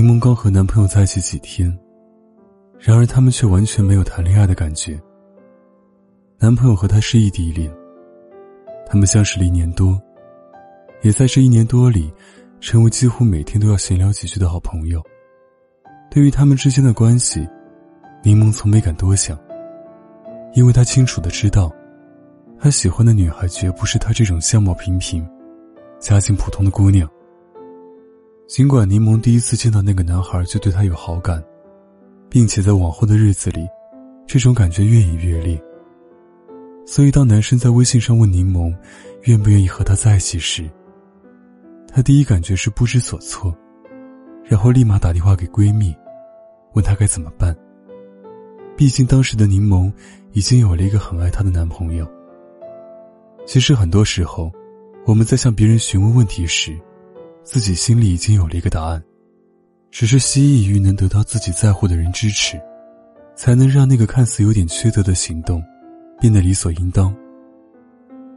柠檬刚和男朋友在一起几天，然而他们却完全没有谈恋爱的感觉。男朋友和她是异地恋，他们相识了一年多，也在这一年多里，成为几乎每天都要闲聊几句的好朋友。对于他们之间的关系，柠檬从没敢多想，因为他清楚的知道，他喜欢的女孩绝不是他这种相貌平平、家境普通的姑娘。尽管柠檬第一次见到那个男孩就对他有好感，并且在往后的日子里，这种感觉越演越烈。所以当男生在微信上问柠檬，愿不愿意和他在一起时，他第一感觉是不知所措，然后立马打电话给闺蜜，问她该怎么办。毕竟当时的柠檬已经有了一个很爱她的男朋友。其实很多时候，我们在向别人询问问题时，自己心里已经有了一个答案，只是希冀于能得到自己在乎的人支持，才能让那个看似有点缺德的行动，变得理所应当。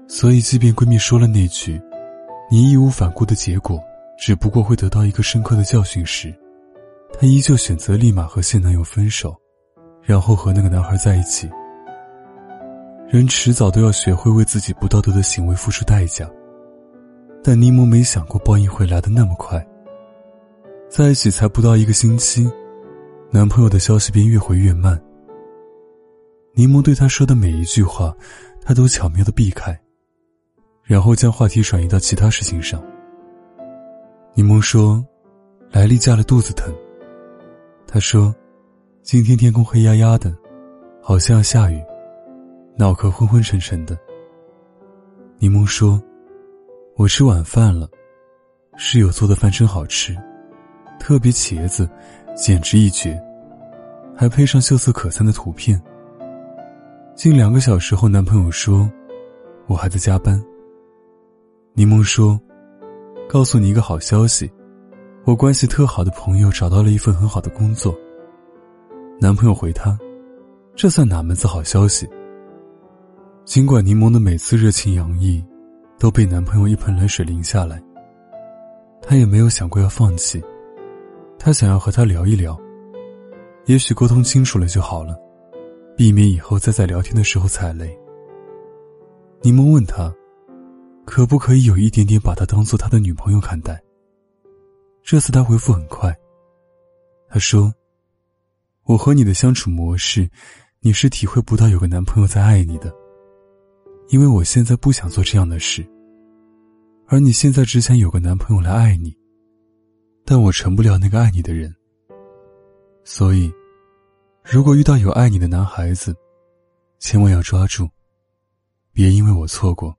所以，即便闺蜜说了那句“你义无反顾的结果，只不过会得到一个深刻的教训”时，她依旧选择立马和现男友分手。然后和那个男孩在一起。人迟早都要学会为自己不道德的行为付出代价，但柠檬没想过报应会来的那么快。在一起才不到一个星期，男朋友的消息便越回越慢。柠檬对他说的每一句话，他都巧妙的避开，然后将话题转移到其他事情上。柠檬说：“莱利嫁了，肚子疼。”他说。今天天空黑压压的，好像要下雨，脑壳昏昏沉沉的。柠檬说：“我吃晚饭了，室友做的饭真好吃，特别茄子，简直一绝，还配上秀色可餐的图片。”近两个小时后，男朋友说：“我还在加班。”柠檬说：“告诉你一个好消息，我关系特好的朋友找到了一份很好的工作。”男朋友回他：“这算哪门子好消息？”尽管柠檬的每次热情洋溢，都被男朋友一盆冷水淋下来，她也没有想过要放弃。她想要和他聊一聊，也许沟通清楚了就好了，避免以后再在聊天的时候踩雷。柠檬问他：“可不可以有一点点把她当做他的女朋友看待？”这次他回复很快，他说。我和你的相处模式，你是体会不到有个男朋友在爱你的，因为我现在不想做这样的事，而你现在只想有个男朋友来爱你，但我成不了那个爱你的人。所以，如果遇到有爱你的男孩子，千万要抓住，别因为我错过。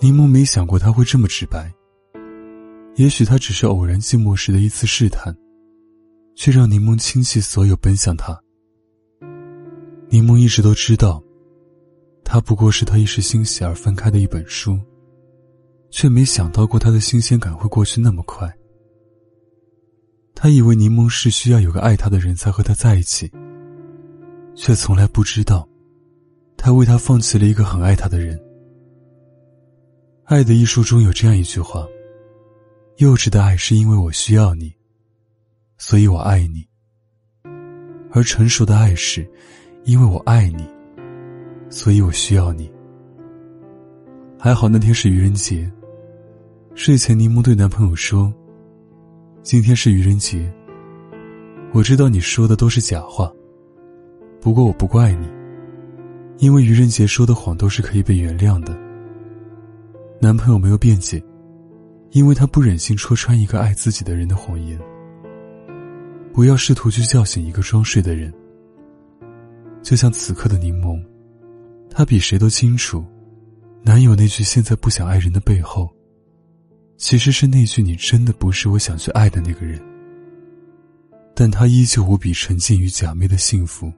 柠檬没想过他会这么直白，也许他只是偶然寂寞时的一次试探。却让柠檬倾其所有奔向他。柠檬一直都知道，他不过是他一时兴起而翻开的一本书，却没想到过他的新鲜感会过去那么快。他以为柠檬是需要有个爱他的人才和他在一起，却从来不知道，他为他放弃了一个很爱他的人。《爱的艺术》中有这样一句话：“幼稚的爱是因为我需要你。”所以我爱你，而成熟的爱是，因为我爱你，所以我需要你。还好那天是愚人节。睡前，柠檬对男朋友说：“今天是愚人节。我知道你说的都是假话，不过我不怪你，因为愚人节说的谎都是可以被原谅的。”男朋友没有辩解，因为他不忍心戳穿一个爱自己的人的谎言。不要试图去叫醒一个装睡的人，就像此刻的柠檬，他比谁都清楚，男友那句“现在不想爱人”的背后，其实是那句“你真的不是我想去爱的那个人”。但他依旧无比沉浸于假寐的幸福。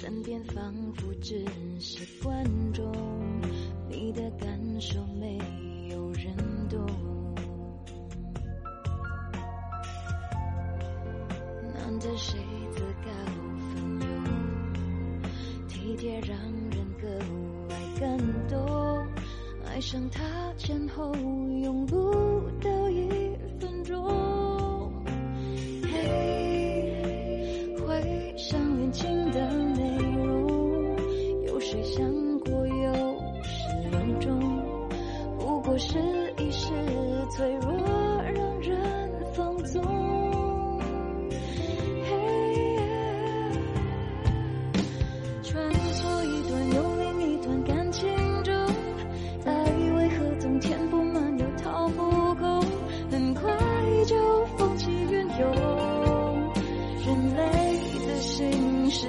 身边仿佛只是观众，你的感受没有人懂。难得谁自告奋勇，体贴让人格外感动，爱上他前后用不到一分钟。不是一时脆弱，让人放纵。穿梭一段又另一段感情中，爱为何总填不满又掏不空？很快就风起云涌，人类的。心是